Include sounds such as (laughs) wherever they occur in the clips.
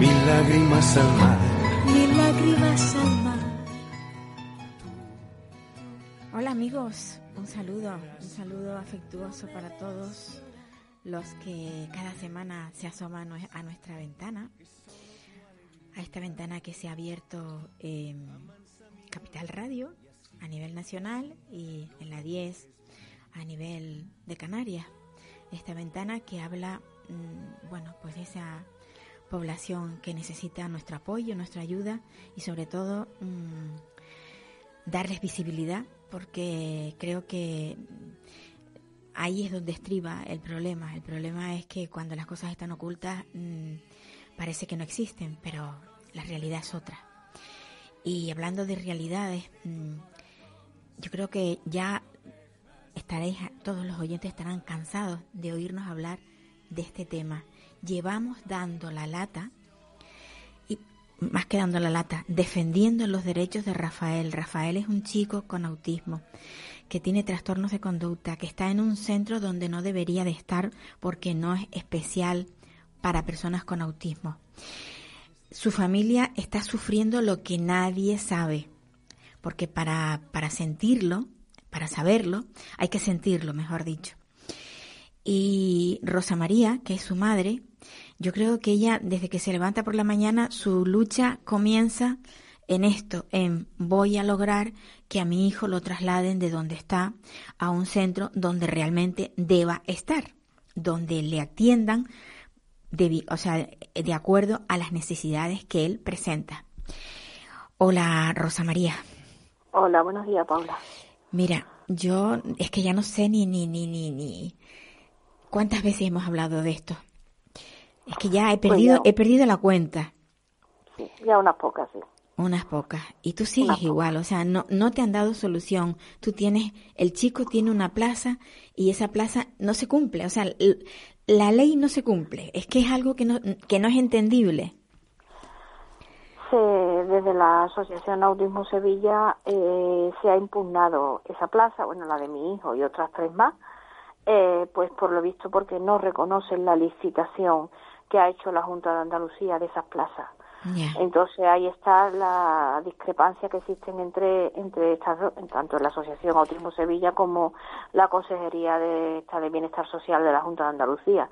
Mil lágrimas al mar. mil lágrimas al mar. Hola amigos, un saludo, un saludo afectuoso para todos los que cada semana se asoman a nuestra ventana, a esta ventana que se ha abierto en Capital Radio a nivel nacional y en la 10 a nivel de Canarias. Esta ventana que habla, mm, bueno, pues de esa población que necesita nuestro apoyo, nuestra ayuda y sobre todo mm, darles visibilidad porque creo que ahí es donde estriba el problema. El problema es que cuando las cosas están ocultas mm, parece que no existen, pero la realidad es otra. Y hablando de realidades, mm, yo creo que ya estaréis, todos los oyentes estarán cansados de oírnos hablar de este tema. Llevamos dando la lata y más que dando la lata, defendiendo los derechos de Rafael. Rafael es un chico con autismo que tiene trastornos de conducta, que está en un centro donde no debería de estar porque no es especial para personas con autismo. Su familia está sufriendo lo que nadie sabe, porque para, para sentirlo, para saberlo, hay que sentirlo, mejor dicho. Y Rosa María, que es su madre, yo creo que ella, desde que se levanta por la mañana, su lucha comienza en esto, en voy a lograr que a mi hijo lo trasladen de donde está a un centro donde realmente deba estar, donde le atiendan, de, o sea, de acuerdo a las necesidades que él presenta. Hola, Rosa María. Hola, buenos días, Paula. Mira, yo es que ya no sé ni, ni, ni, ni, ni cuántas veces hemos hablado de esto. Es que ya he Pues perdido, ya. he perdido la cuenta. Sí, ya unas pocas, sí. Unas pocas. Y tú sigues Unas pocas. igual, o sea, no, no te han dado solución. Tú tienes, el chico tiene una plaza y esa plaza no se cumple. O sea, la ley no se cumple. Es que es algo que no, que no es entendible. Se- desde la Asociación Autismo Sevilla eh, se ha impugnado esa plaza, bueno, la de mi hijo y otras tres más, eh, pues por lo visto porque no reconocen la licitación que ha hecho la Junta de Andalucía de esas plazas. Entonces ahí está la discrepancia que existen entre entre estas tanto la Asociación Autismo Sevilla como la Consejería de, esta de Bienestar Social de la Junta de Andalucía.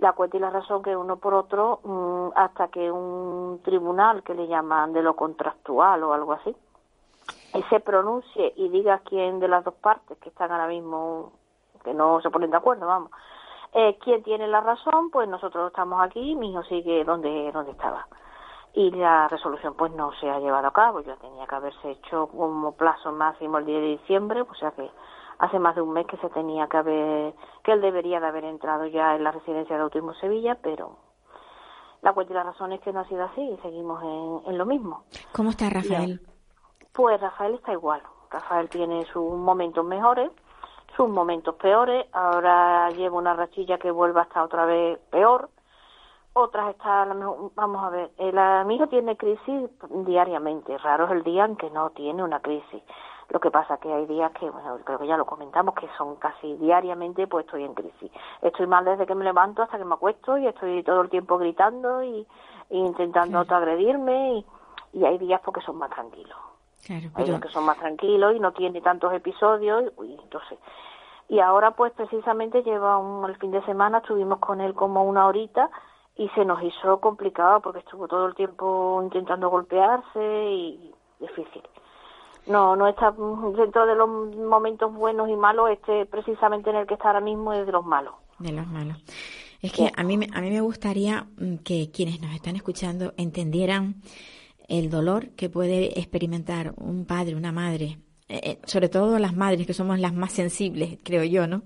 La cuenta y la razón que uno por otro, mm, hasta que un tribunal que le llaman de lo contractual o algo así, y se pronuncie y diga quién de las dos partes que están ahora mismo, que no se ponen de acuerdo, vamos, eh, quién tiene la razón, pues nosotros estamos aquí, mi hijo sigue donde, donde estaba. Y la resolución pues no se ha llevado a cabo, ya tenía que haberse hecho como plazo máximo el 10 de diciembre, o sea que hace más de un mes que se tenía que haber, que él debería de haber entrado ya en la residencia de Autismo Sevilla, pero la cuenta y la razón es que no ha sido así y seguimos en, en lo mismo. ¿Cómo está Rafael? Pues Rafael está igual. Rafael tiene sus momentos mejores, sus momentos peores. Ahora lleva una rachilla que vuelve a estar otra vez peor. Otras está, a lo mejor- vamos a ver, el, a- mi hijo tiene crisis diariamente. Raro es el día en que no tiene una crisis. Lo que pasa que hay días que, bueno, creo que ya lo comentamos, que son casi diariamente, pues estoy en crisis. Estoy mal desde que me levanto hasta que me acuesto y estoy todo el tiempo gritando y, y intentando autoagredirme y, y hay días porque son más tranquilos. Claro, Hay días que son más tranquilos y no tiene tantos episodios y entonces y ahora pues precisamente lleva un el fin de semana estuvimos con él como una horita y se nos hizo complicado porque estuvo todo el tiempo intentando golpearse y difícil. No no está dentro de los momentos buenos y malos este precisamente en el que está ahora mismo es de los malos. De los malos. Es que a mí, me- a mí me gustaría mm, que quienes nos están escuchando entendieran el dolor que puede experimentar un padre, una madre, eh, eh, sobre todo las madres que somos las más sensibles, creo yo, ¿no?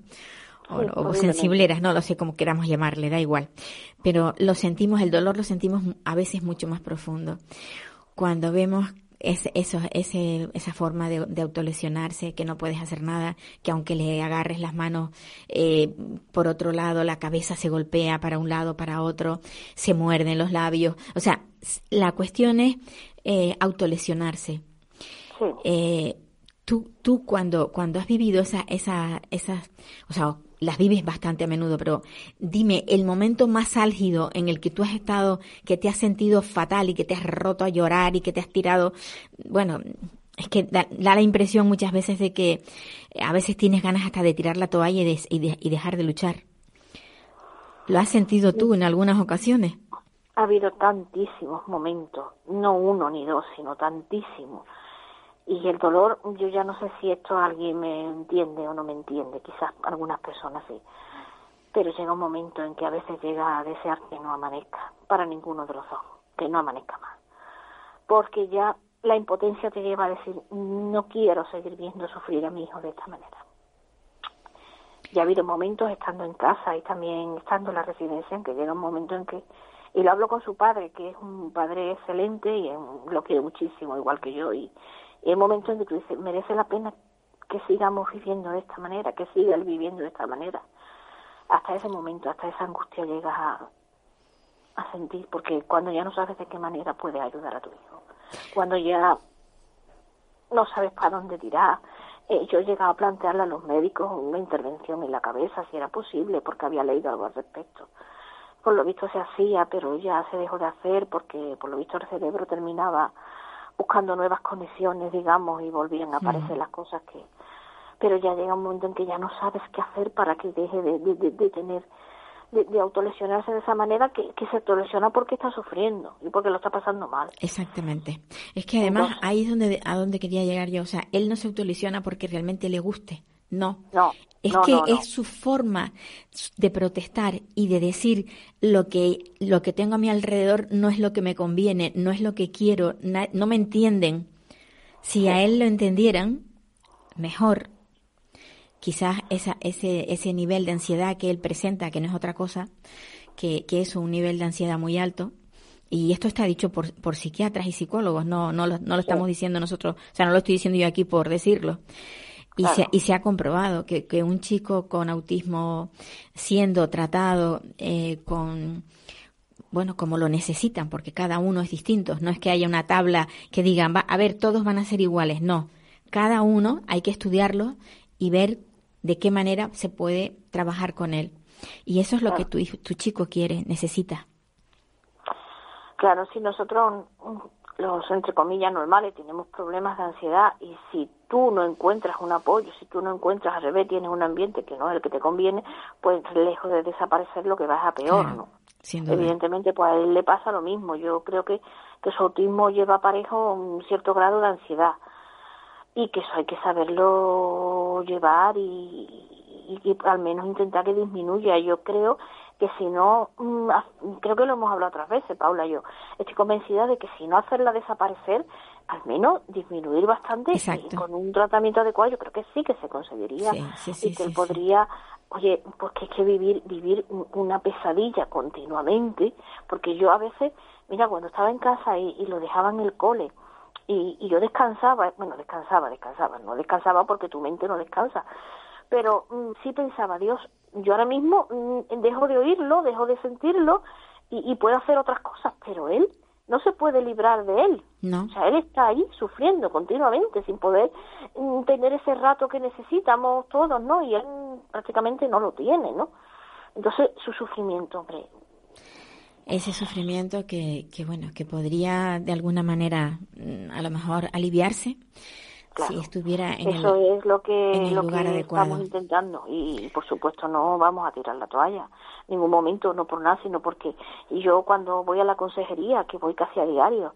o, sensibleras, no lo sé cómo queramos llamarle, da igual. Pero lo sentimos, el dolor lo sentimos a veces mucho más profundo. Cuando vemos es, eso, ese, esa forma de, de, autolesionarse, que no puedes hacer nada, que aunque le agarres las manos eh, por otro lado, la cabeza se golpea para un lado, para otro, se muerden los labios. O sea, la cuestión es eh, autolesionarse. Eh, tú, tú cuando, cuando has vivido esa, esa, esas, o sea, las vives bastante a menudo, pero dime, el momento más álgido en el que tú has estado, que te has sentido fatal y que te has roto a llorar y que te has tirado, bueno, es que da, la impresión muchas veces de que a veces tienes ganas hasta de tirar la toalla y, y dejar de luchar. ¿Lo has sentido tú en algunas ocasiones? Ha habido tantísimos momentos, no uno ni dos, sino tantísimos y el dolor, yo ya no sé si esto alguien me entiende o no me entiende, quizás algunas personas sí, pero llega un momento en que a veces llega a desear que no amanezca para ninguno de los dos, que no amanezca más, porque ya la impotencia te lleva a decir, no quiero seguir viendo sufrir a mi hijo de esta manera. Y ha habido momentos estando en casa y también estando en la residencia en que llega un momento en que, y lo hablo con su padre, que es un padre excelente y lo quiere muchísimo, igual que yo, y, y hay momentos en que tú dices, merece la pena que sigamos viviendo de esta manera, que siga él viviendo de esta manera. Hasta ese momento, hasta esa angustia llegas a, sentir, porque cuando ya no sabes de qué manera puedes ayudar a tu hijo, cuando ya no sabes para dónde tirar, eh, yo he llegado a plantearle a los médicos una intervención en la cabeza, si era posible, porque había leído algo al respecto. Por lo visto se hacía, pero ya se dejó de hacer porque por lo visto el cerebro terminaba buscando nuevas conexiones, digamos, y volvían a aparecer las cosas que... Pero ya llega un momento en que ya no sabes qué hacer para que deje de, de, tener, de, autolesionarse de esa manera, que, que se autolesiona porque está sufriendo y porque lo está pasando mal. Exactamente. Es que además ahí es donde, a donde quería llegar yo. O sea, él no se autolesiona porque realmente le guste. No. No. Es que es su forma de protestar y de decir lo que, lo que tengo a mi alrededor no es lo que me conviene, no es lo que quiero, no me entienden. Si a él lo entendieran, mejor. Quizás esa, ese, ese nivel de ansiedad que él presenta, que no es otra cosa, que, que es un nivel de ansiedad muy alto, y esto está dicho por, por psiquiatras y psicólogos, no, no, lo, no lo estamos diciendo nosotros, o sea, no lo estoy diciendo yo aquí por decirlo. Y, se, y se ha comprobado que, que un chico con autismo siendo tratado eh, con, bueno, como lo necesitan, porque cada uno es distinto. No es que haya una tabla que digan, va, a ver, todos van a ser iguales. No. Cada uno hay que estudiarlo y ver de qué manera se puede trabajar con él. Y eso es lo que tu, tu chico quiere, necesita. Claro, si nosotros los entre comillas normales tenemos problemas de ansiedad y si tú no encuentras un apoyo, si tú no encuentras al revés, tienes un ambiente que no es el que te conviene, pues lejos de desaparecer lo que vas a peor, ¿no? Evidentemente, pues a él le pasa lo mismo. Yo creo que, que su autismo lleva parejo un cierto grado de ansiedad y que eso hay que saberlo llevar y, y, y al menos intentar que disminuya. Yo creo que si no, mm, creo que lo hemos hablado otras veces, Paula y yo, estoy convencida de que si no hacerla desaparecer, al menos disminuir bastante y con un tratamiento adecuado yo creo que sí que se conseguiría y que él podría oye pues que es que vivir vivir una pesadilla continuamente porque yo a veces mira cuando estaba en casa y, y lo dejaba en el cole y, y, yo descansaba bueno descansaba descansaba no descansaba porque tu mente no descansa pero mm, sí pensaba Dios yo ahora mismo mm, dejo de oírlo, dejo de sentirlo y, y, puedo hacer otras cosas, pero él no se puede librar de él. No. O sea, él está ahí sufriendo continuamente sin poder mm, tener ese rato que necesitamos todos, ¿no? Y él prácticamente no lo tiene, ¿no? Entonces, su sufrimiento, hombre. Ese sufrimiento que, que bueno, que podría de alguna manera mm, a lo mejor aliviarse si estuviera en Eso el, es lo que, lo lugar que estamos intentando y por supuesto no vamos a tirar la toalla, en ningún momento, no por nada, sino porque yo cuando voy a la consejería, que voy casi a diario,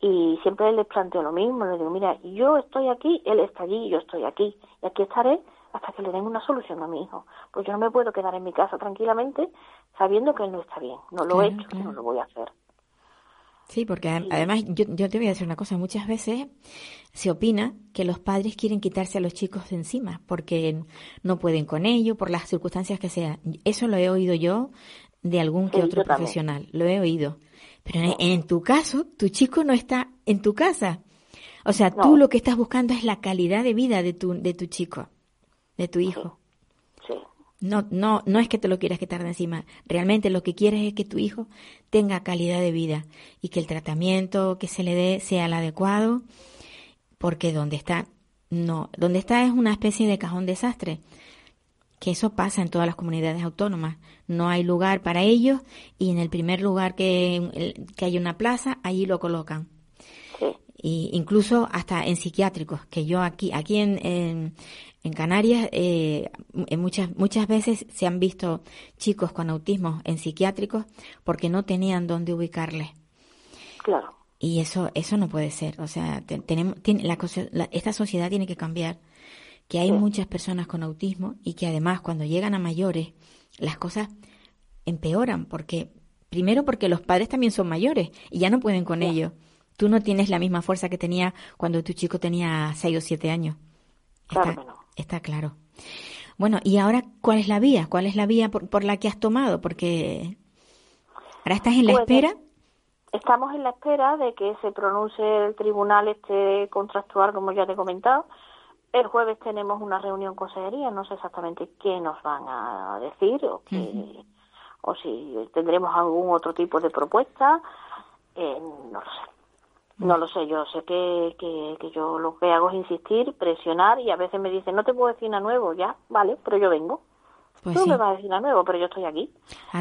y siempre les planteo lo mismo, les digo, mira, yo estoy aquí, él está allí, yo estoy aquí, y aquí estaré hasta que le den una solución a mi hijo. Pues yo no me puedo quedar en mi casa tranquilamente sabiendo que él no está bien. No lo he hecho, no lo voy a hacer. Sí, porque además yo, yo te voy a decir una cosa, muchas veces se opina que los padres quieren quitarse a los chicos de encima porque no pueden con ello, por las circunstancias que sean. Eso lo he oído yo de algún que otro profesional, lo he oído. Pero en, tu caso, tu chico no está en tu casa. O sea, tú lo que estás buscando es la calidad de vida de tu, de tu chico, de tu hijo. No, no, no es que te lo quieras quitar de encima. Realmente lo que quieres es que tu hijo tenga calidad de vida y que el tratamiento que se le dé sea el adecuado, porque donde está, no, donde está es una especie de cajón desastre, que eso pasa en todas las comunidades autónomas. No hay lugar para ellos y en el primer lugar que, que hay una plaza, allí lo colocan. Y incluso hasta en psiquiátricos, que yo aquí, aquí en, en Canarias, eh, muchas, muchas veces se han visto chicos con autismo en psiquiátricos porque no tenían dónde ubicarles. Claro. Y eso, eso no puede ser. O sea, tenemos, tiene, la, esta sociedad tiene que cambiar. Que hay muchas personas con autismo y que además cuando llegan a mayores las cosas empeoran porque primero porque los padres también son mayores y ya no pueden con ellos. Tú no tienes la misma fuerza que tenía cuando tu chico tenía seis o siete años. Claro Está claro. Bueno, ¿y ahora cuál es la vía? ¿Cuál es la vía por, la que has tomado? Porque ahora estás en la pues, espera. Estamos en la espera de que se pronuncie el tribunal este contractual, como ya te he comentado. El jueves tenemos una reunión con consejería, no sé exactamente qué nos van a decir o, o si tendremos algún otro tipo de propuesta. Eh, no lo sé. No lo sé, yo sé que, que, yo lo que hago es insistir, presionar y a veces me dicen, no te puedo decir nada nuevo, ya, vale, pero yo vengo. Pues Tú me vas a decir nada nuevo, pero yo estoy aquí.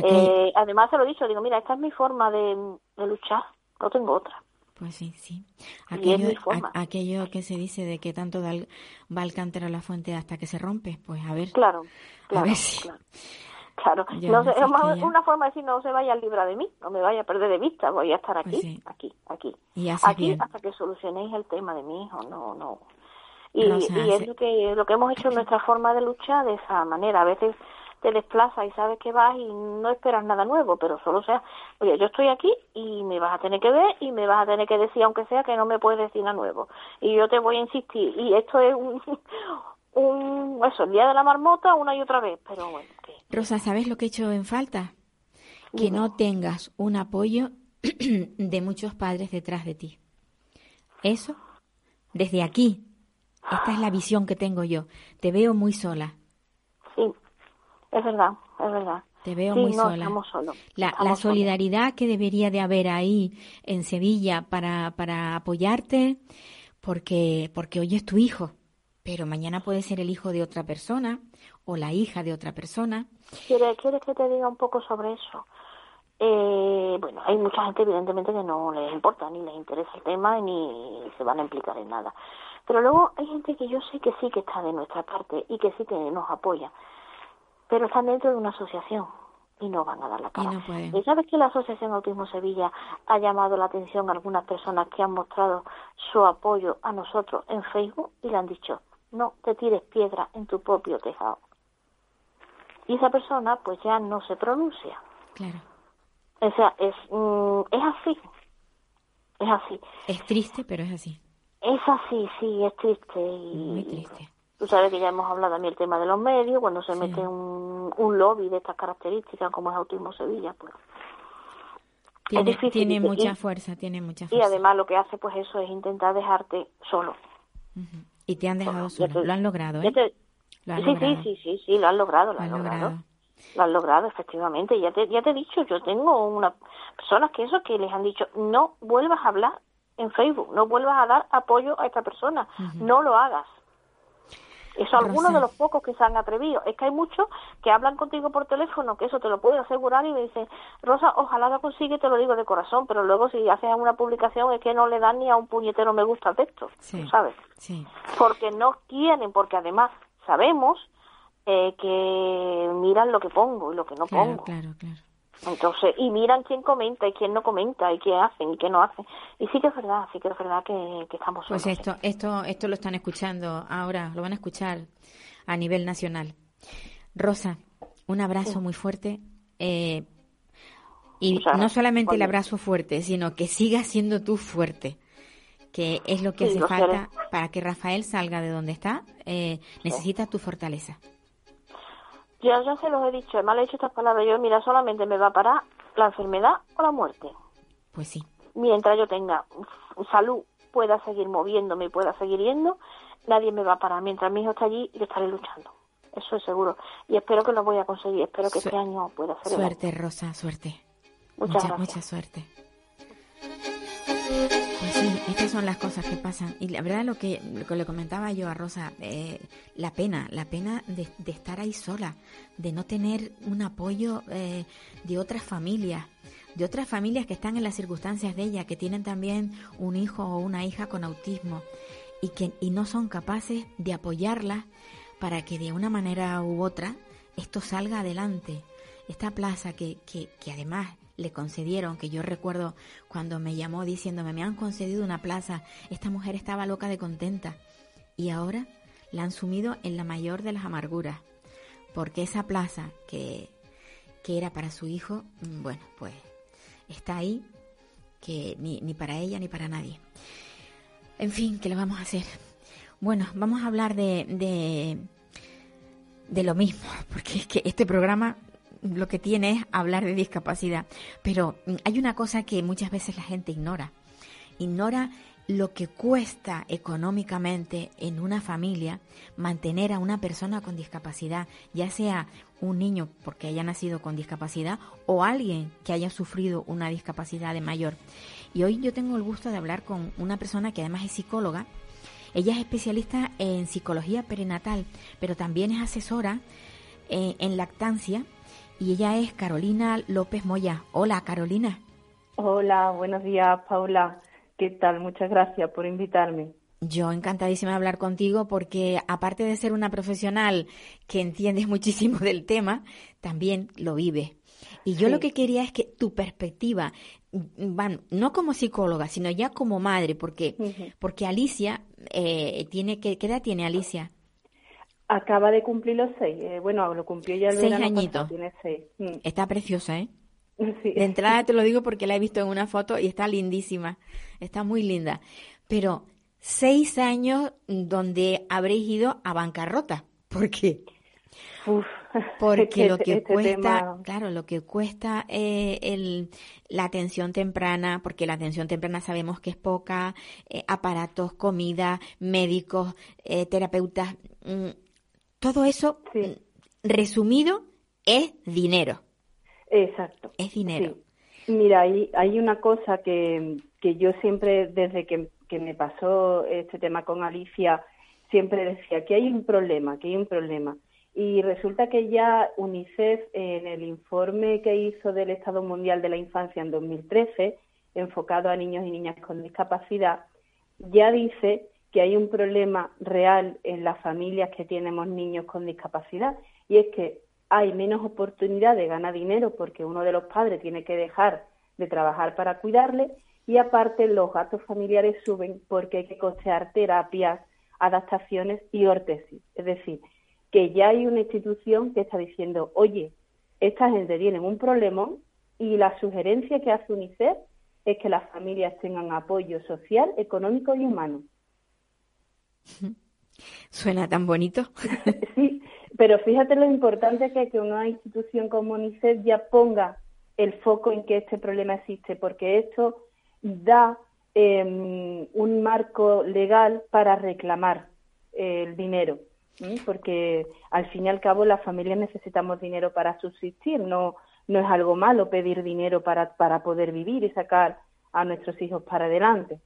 Eh, además se lo he dicho, digo, mira, esta es mi forma de, luchar, no tengo otra. Pues sí, sí. Aquello, aquello que se dice de que tanto va al cántaro a la fuente hasta que se rompe, pues a ver. Claro, claro. A ver si... claro. Claro, no es una forma de decir no se vaya a librar de mí, no me vaya a perder de vista, voy a estar pues aquí, aquí, aquí, aquí hasta que solucionéis el tema de mi hijo, no, no. Y, y es lo que, lo que hemos hecho en nuestra forma de luchar de esa manera. A veces te desplazas y sabes que vas y no esperas nada nuevo, pero solo sea, oye, yo estoy aquí y me vas a tener que ver y me vas a tener que decir, aunque sea que no me puedes decir nada nuevo. Y yo te voy a insistir. Y esto es un, un eso, el día de la marmota una y otra vez, pero bueno. Rosa, ¿sabes lo que he hecho en falta? Que no tengas un apoyo (clears throat) de muchos padres detrás de ti. Eso, desde aquí, esta es la visión que tengo yo. Te veo muy sola. Sí, es verdad, es verdad. Te veo muy no, sola. Solos, la, la solidaridad que debería de haber ahí en Sevilla para, para apoyarte, porque, porque hoy es tu hijo pero mañana puede ser el hijo de otra persona o la hija de otra persona. ¿Quieres, que te diga un poco sobre eso? Eh, bueno, hay mucha gente evidentemente que no les importa ni les interesa el tema ni se van a implicar en nada. Pero luego hay gente que yo sé que sí que está de nuestra parte y que sí que nos apoya, pero están dentro de una asociación y no van a dar la cara. Y, sabes que la Asociación Autismo Sevilla ha llamado la atención a algunas personas que han mostrado su apoyo a nosotros en Facebook y le han dicho, no te tires piedra en tu propio tejado. Y esa persona pues ya no se pronuncia. Claro. O sea, es, mm, es así. Es así. Es triste, pero es así. Es así, sí, es triste. Y, Muy triste. Tú sabes que ya hemos hablado también el tema de los medios, cuando se mete un, un lobby de estas características como es Autismo Sevilla, pues tiene, tiene mucha fuerza, tiene mucha fuerza. Y además lo que hace pues eso es intentar dejarte solo. Y te han dejado solo. lo han logrado, ¿eh? sí, sí, sí, sí, sí, lo han logrado, lo, han logrado. Lo han logrado, efectivamente. Ya te, ya te he dicho, yo tengo una personas que eso que les han dicho, no vuelvas a hablar en Facebook, no vuelvas a dar apoyo a esta persona, no lo hagas. Eso algunos de los pocos que se han atrevido. Es que hay muchos que hablan contigo por teléfono, que eso te lo puedo asegurar y me dicen, Rosa, ojalá lo consigue, te lo digo de corazón, pero luego si haces una publicación es que no le dan ni a un puñetero me gusta al texto, ¿sabes? Sí. Porque no quieren, porque además sabemos eh, que miran lo que pongo y lo que no pongo. Claro, claro. Entonces, y miran quién comenta y quién no comenta y qué hacen y qué no hacen. Y sí que es verdad, sí que es verdad que, estamos Pues esto, esto, esto lo están escuchando ahora, lo van a escuchar a nivel nacional. Rosa, un abrazo muy fuerte. Eh, Y no solamente el abrazo fuerte, sino que siga siendo tú fuerte, que es lo que hace falta para que Rafael salga de donde está. Eh, necesita tu fortaleza. Ya, ya se los he dicho, me han dicho estas palabras. Yo, mira, solamente me va a parar la enfermedad o la muerte. Pues sí. Mientras yo tenga salud, pueda seguir moviéndome y pueda seguir yendo, nadie me va a parar. Mientras mi hijo está allí, yo estaré luchando. Eso es seguro. Y espero que lo voy a conseguir. Espero que este año pueda ser. Suerte, Rosa, suerte. mucha, mucha suerte. Pues sí, estas son las cosas que pasan. Y la verdad lo que, le comentaba yo a Rosa, eh, la pena, la pena de, estar ahí sola, de no tener un apoyo eh, de otras familias, de otras familias que están en las circunstancias de ella, que tienen también un hijo o una hija con autismo y que y no son capaces de apoyarla para que de una manera u otra esto salga adelante. Esta plaza que, que, que además le concedieron, que yo recuerdo cuando me llamó diciéndome, me han concedido una plaza, esta mujer estaba loca de contenta. Y ahora la han sumido en la mayor de las amarguras, porque esa plaza que, que era para su hijo, mm, bueno, pues está ahí, que ni, ni para ella ni para nadie. En fin, ¿qué le vamos a hacer? Bueno, vamos a hablar de, de, de lo mismo, (laughs) porque es que este programa lo que tiene es hablar de discapacidad. Pero mm, hay una cosa que muchas veces la gente ignora. Ignora lo que cuesta económicamente en una familia mantener a una persona con discapacidad, ya sea un niño porque haya nacido con discapacidad o alguien que haya sufrido una discapacidad de mayor. Y hoy yo tengo el gusto de hablar con una persona que además es psicóloga. Ella es especialista en psicología perinatal, pero también es asesora eh, en lactancia y ella es Carolina López Moya. Hola, Carolina. Hola, buenos días, Paula. ¿Qué tal? Muchas gracias por invitarme. Yo encantadísima de hablar contigo porque aparte de ser una profesional que entiende (laughs) muchísimo del tema, también lo vive. Y yo lo que quería es que tu perspectiva, van, no como psicóloga, sino ya como madre, porque, porque Alicia eh, tiene que, ¿qué edad tiene Alicia? Acaba de cumplir los seis. Eh, bueno, lo cumplió ya el seis añitos. tiene seis. Mm. Está preciosa, ¿eh? De entrada te lo digo porque la he visto en una foto y está lindísima. Está muy linda. Pero seis años donde habréis ido a bancarrota. ¿Por qué? porque lo que este cuesta, claro, lo que cuesta eh, el, la atención temprana, porque la atención temprana sabemos que es poca, eh, aparatos, comida, médicos, terapeutas, mm, todo eso, mm, resumido, es dinero. Exacto. Es dinero. Mira, hay, hay una cosa que, que yo siempre, desde que, que, me pasó este tema con Alicia, siempre decía que hay un problema, que hay un problema. Y resulta que ya UNICEF, en el informe que hizo del Estado Mundial de la Infancia en 2013, enfocado a niños y niñas con discapacidad, ya dice que hay un problema real en las familias que tenemos niños con discapacidad y es que hay menos oportunidad de ganar dinero porque uno de los padres tiene que dejar de trabajar para cuidarle y aparte los gastos familiares suben porque hay que costear terapias, adaptaciones y órtesis. Es decir, que ya hay una institución que está diciendo, oye, esta gente tiene un problema y la sugerencia que hace UNICEF es que las familias tengan apoyo social, económico y humano. (laughs) Suena tan bonito. (laughs) sí, pero fíjate lo importante que es que una institución como UNICEF ya ponga el foco en que este problema existe, porque esto da em, un marco legal para reclamar el dinero, porque al fin y al cabo las familias necesitamos dinero para subsistir, no, no es algo malo pedir dinero para, para poder vivir y sacar a nuestros hijos para adelante.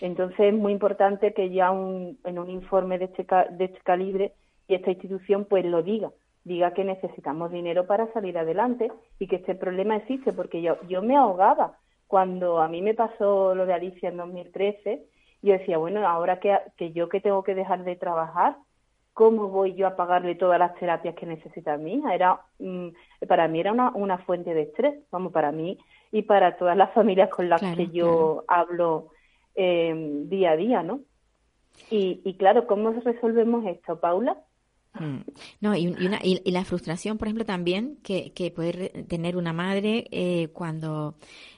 Entonces es muy importante que ya en un informe de este, de este calibre y esta institución pues lo diga, diga que necesitamos dinero para salir adelante y que este problema existe, porque yo, yo me ahogaba. Cuando a mí me pasó lo de Alicia en 2013, yo decía, bueno, ahora que, que yo que tengo que dejar de trabajar, ¿cómo voy yo a pagarle todas las terapias que necesita mi hija? Era, mm, para mí era una, una fuente de estrés, vamos, para mí y para todas las familias con las que yo hablo eh, día a día, ¿no? Y, y claro, ¿cómo resolvemos esto, Paula? Mm. No, y, una, y, la frustración, por ejemplo, también que, que puede tener una madre eh, cuando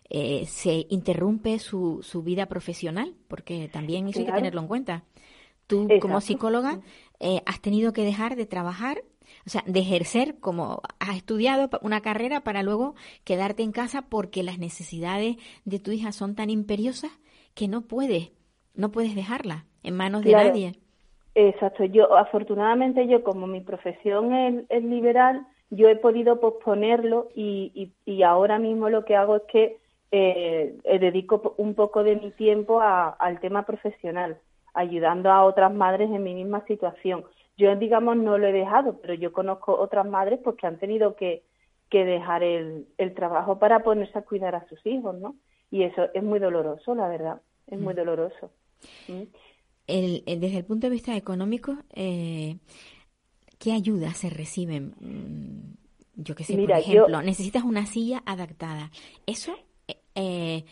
eh, se interrumpe su, su vida profesional, porque también eso hay que tenerlo en cuenta. Tú, como psicóloga, eh, has tenido que dejar de trabajar, o sea, de ejercer como has estudiado una carrera para luego quedarte en casa porque las necesidades de tu hija son tan imperiosas que no puedes, no puedes dejarla en manos de nadie. Exacto. Yo, afortunadamente, yo como mi profesión es, liberal, yo he podido posponerlo y, y, ahora mismo lo que hago es que eh, dedico un poco de mi tiempo al tema profesional, ayudando a otras madres en mi misma situación. Yo, digamos, no lo he dejado, pero yo conozco otras madres pues, que han tenido que, que dejar el, el trabajo para ponerse a cuidar a sus hijos, ¿no? Y eso es muy doloroso, la verdad, es muy mm. doloroso. ¿Mm? desde el punto de vista económico, eh, ¿qué ayudas se reciben? Mm, yo qué sé, por ejemplo, necesitas una silla adaptada. ¿Eso? Eh, eh,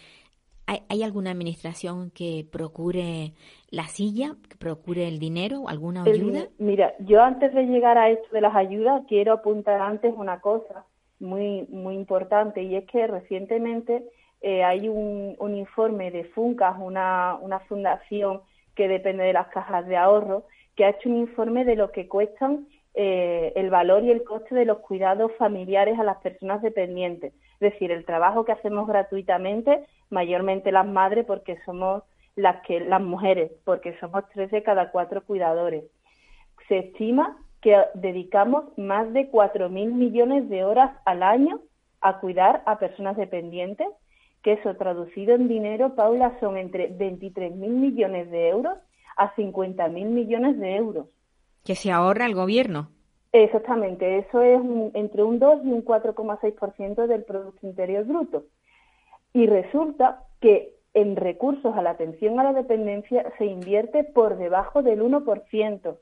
¿hay, alguna administración que procure la silla, que procure el dinero, alguna ayuda? mira, yo antes de llegar a esto de las ayudas, quiero apuntar antes una cosa muy, muy importante y es que recientemente hay un, un informe de FUNCAS, una, una fundación que depende de las cajas de ahorro, que ha hecho un informe de lo que cuestan eh, el valor y el coste de los cuidados familiares a las personas dependientes. Es decir, el trabajo que hacemos gratuitamente, mayormente las madres, porque somos las que las mujeres, porque somos tres de cada cuatro cuidadores. Se estima que dedicamos más de cuatro mil millones de horas al año a cuidar a personas dependientes que eso traducido en dinero, Paula, son entre 23.000 millones de euros a 50.000 millones de euros. Que se ahorra el gobierno. Exactamente, eso es entre un 2 y un 4,6% del Producto Interior Bruto. Y resulta que en recursos a la atención a la dependencia se invierte por debajo del 1%.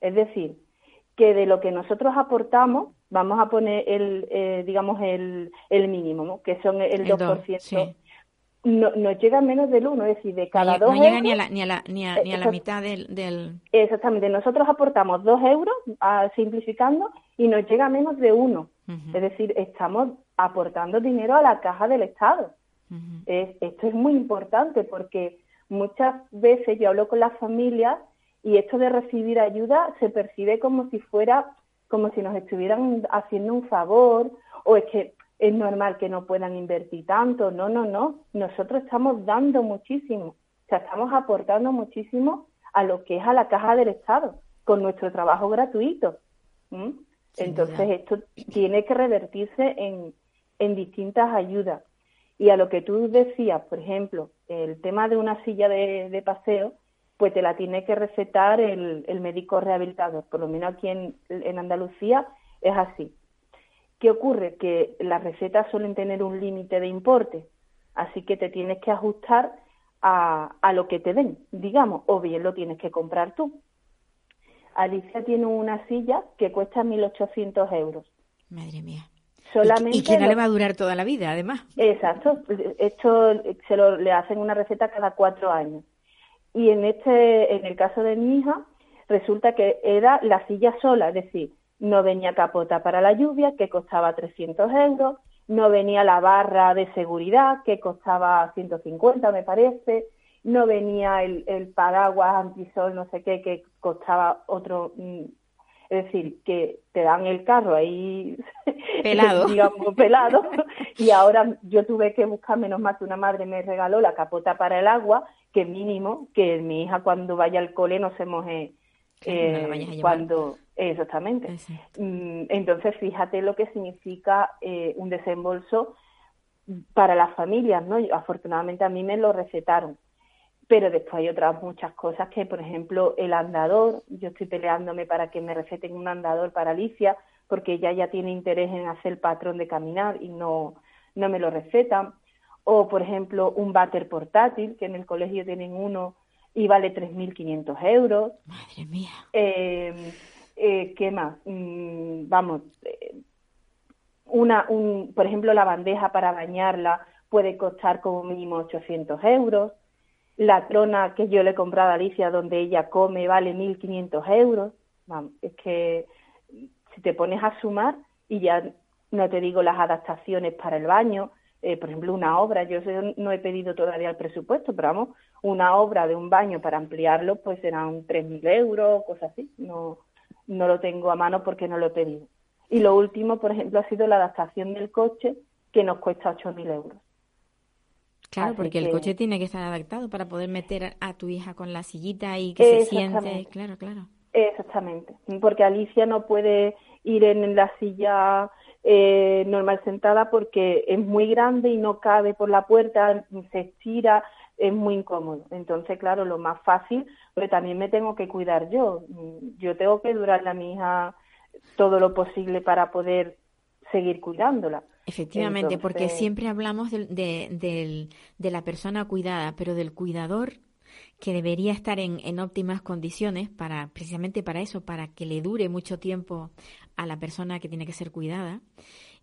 Es decir, que de lo que nosotros aportamos, vamos a poner el, eh, digamos, el, el mínimo, que son el, 2%, no, nos llega menos del 1, es decir, de cada dos no llega ni a la, ni a la, ni a, ni a la mitad del, del, Exactamente, nosotros aportamos 2 euros, simplificando, y nos llega menos de 1. Es decir, estamos aportando dinero a la caja del Estado. esto es muy importante porque muchas veces yo hablo con las familias y esto de recibir ayuda se percibe como si fuera, como si nos estuvieran haciendo un favor, o es que es normal que no puedan invertir tanto. No, no, no. Nosotros estamos dando muchísimo. O sea, estamos aportando muchísimo a lo que es a la caja del Estado, con nuestro trabajo gratuito. Entonces, esto tiene que revertirse en, en distintas ayudas. Y a lo que tú decías, por ejemplo, el tema de una silla de paseo, pues te la tiene que recetar el, médico rehabilitador. Por lo menos aquí en, Andalucía es así. ¿Qué ocurre? Que las recetas suelen tener un límite de importe, así que te tienes que ajustar a, a, lo que te den, digamos, o bien lo tienes que comprar tú. Alicia tiene una silla que cuesta 1.800 euros. Madre mía. Solamente y, que no le va a durar toda la vida, además. Exacto. Esto se lo, le hacen una receta cada cuatro años. Y en este, en el caso de mi hija, resulta que era la silla sola, es decir, no venía capota para la lluvia, que costaba 300 euros, no venía la barra de seguridad, que costaba 150, me parece, no venía el, el paraguas antisol, no sé qué, que costaba otro. Es decir, que te dan el carro ahí (laughs) pelado, digamos, pelado, y ahora yo tuve que buscar, menos mal que una madre me regaló la capota para el agua, que mínimo que mi hija cuando vaya al cole no se moje eh, cuando exactamente. Mm, entonces fíjate lo que significa eh, un desembolso para las familias no afortunadamente a mí me lo recetaron pero después hay otras muchas cosas que por ejemplo el andador yo estoy peleándome para que me receten un andador para Alicia porque ella ya tiene interés en hacer el patrón de caminar y no no me lo recetan o por ejemplo un váter portátil, que en el colegio tienen uno y vale 3.500 euros. Madre mía. Eh, eh, ¿Qué más? Mm, vamos, eh, una, un, por ejemplo, la bandeja para bañarla puede costar como mínimo 800 euros. La trona que yo le he comprado a Alicia donde ella come vale 1.500 euros. Vamos, es que si te pones a sumar y ya no te digo las adaptaciones para el baño, eh, por ejemplo, una obra, yo no he pedido todavía el presupuesto, pero vamos, una obra de un baño para ampliarlo, pues serán 3.000 euros, cosas así. No, no lo tengo a mano porque no lo he pedido. Y lo último, por ejemplo, ha sido la adaptación del coche, que nos cuesta 8.000 euros. Claro, porque el coche tiene que estar adaptado para poder meter a tu hija con la sillita y que se siente. Claro, claro. Exactamente, porque Alicia no puede ir en la silla eh, normal sentada porque es muy grande y no cabe por la puerta, se estira, es muy incómodo. Entonces, claro, lo más fácil, pero también me tengo que cuidar yo. Yo tengo que durarle a mi hija todo lo posible para poder seguir cuidándola. Efectivamente, porque siempre hablamos de, de, de, la persona cuidada, pero del cuidador que debería estar en, en, óptimas condiciones para precisamente para eso, para que le dure mucho tiempo a la persona que tiene que ser cuidada.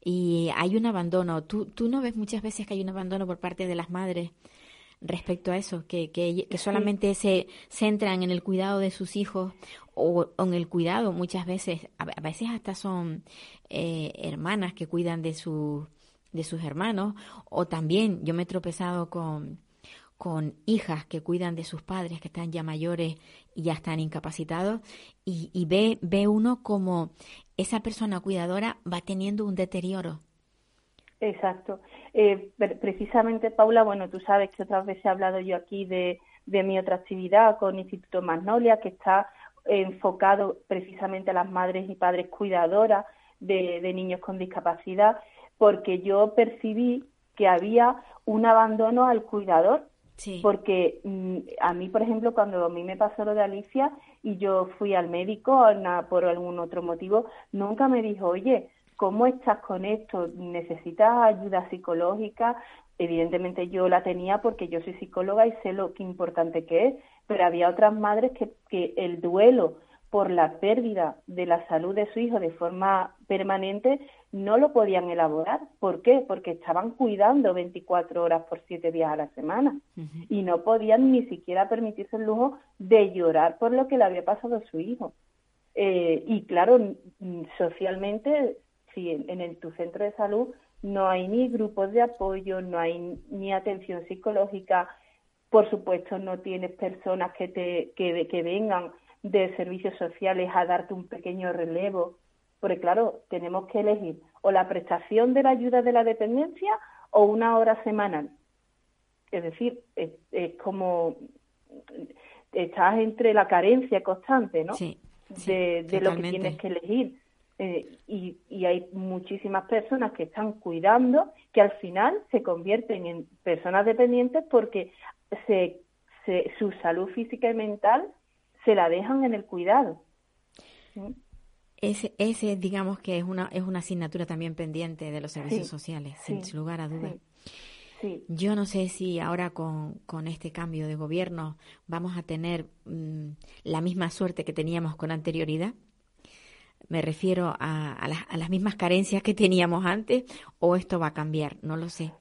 Y hay un abandono. ¿Tú, tú no ves muchas veces que hay un abandono por parte de las madres respecto a eso, que, que, solamente se centran en el cuidado de sus hijos o, en el cuidado muchas veces, a, veces hasta son eh, hermanas que cuidan de, su, de sus hermanos, o también yo me he tropezado con, con hijas que cuidan de sus padres que están ya mayores y ya están incapacitados y, y ve, ve uno como esa persona cuidadora va teniendo un deterioro Exacto. Eh, precisamente, Paula, bueno, tú sabes que otras veces he hablado yo aquí de, de mi otra actividad con Instituto Magnolia, que está enfocado precisamente a las madres y padres cuidadoras de, de niños con discapacidad, porque yo percibí que había un abandono al cuidador Sí. Porque mm, a mí, por ejemplo, cuando a mí me pasó lo de Alicia y yo fui al médico por algún otro motivo, nunca me dijo, oye, ¿Cómo estás con esto? ¿Necesitas ayuda psicológica? Evidentemente yo la tenía porque yo soy psicóloga y sé lo que importante que es, pero había otras madres que, que el duelo por la pérdida de la salud de su hijo de forma permanente no lo podían elaborar. ¿Por qué? Porque estaban cuidando 24 horas por 7 días a la semana y no podían ni siquiera permitirse el lujo de llorar por lo que le había pasado a su hijo. Eh, y claro, socialmente si en, tu centro de salud no hay ni grupos de apoyo, no hay ni atención psicológica, por supuesto no tienes personas que, te, que, que vengan de servicios sociales a darte un pequeño relevo, porque claro, tenemos que elegir o la prestación de la ayuda de la dependencia o una hora semanal. Es decir, es, como estás entre la carencia constante, ¿no? de, de lo que tienes que elegir. Eh, y, hay muchísimas personas que están cuidando que al final se convierten en personas dependientes porque se, su salud física y mental se la dejan en el cuidado. Ese, ese, digamos que es una, es una asignatura también pendiente de los servicios sociales, sin lugar a dudas. Yo no sé si ahora con, con, este cambio de gobierno vamos a tener mm, la misma suerte que teníamos con anterioridad me refiero a, a, las, mismas carencias que teníamos antes o esto va a cambiar, no lo sé.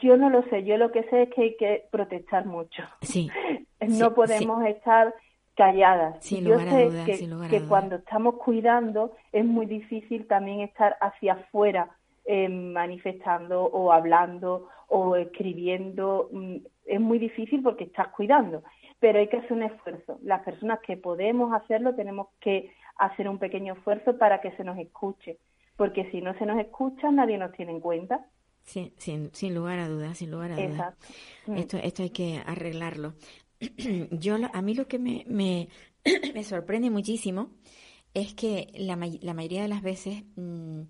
Yo no lo sé, yo lo que sé es que hay que protestar mucho. Sí. (laughs) no podemos estar calladas. Sin yo sé que, que cuando estamos cuidando es muy difícil también estar hacia afuera eh, manifestando o hablando o escribiendo. Mm, es muy difícil porque estás cuidando, pero hay que hacer un esfuerzo. Las personas que podemos hacerlo tenemos que hacer un pequeño esfuerzo para que se nos escuche, porque si no se nos escucha nadie nos tiene en cuenta. Sí, sin, sin lugar a dudas, sin lugar a dudas. Mm. Esto, esto hay que arreglarlo. (clears throat) Yo, a mí lo que me, me, (clears throat) me sorprende muchísimo es que la, la mayoría de las veces mm,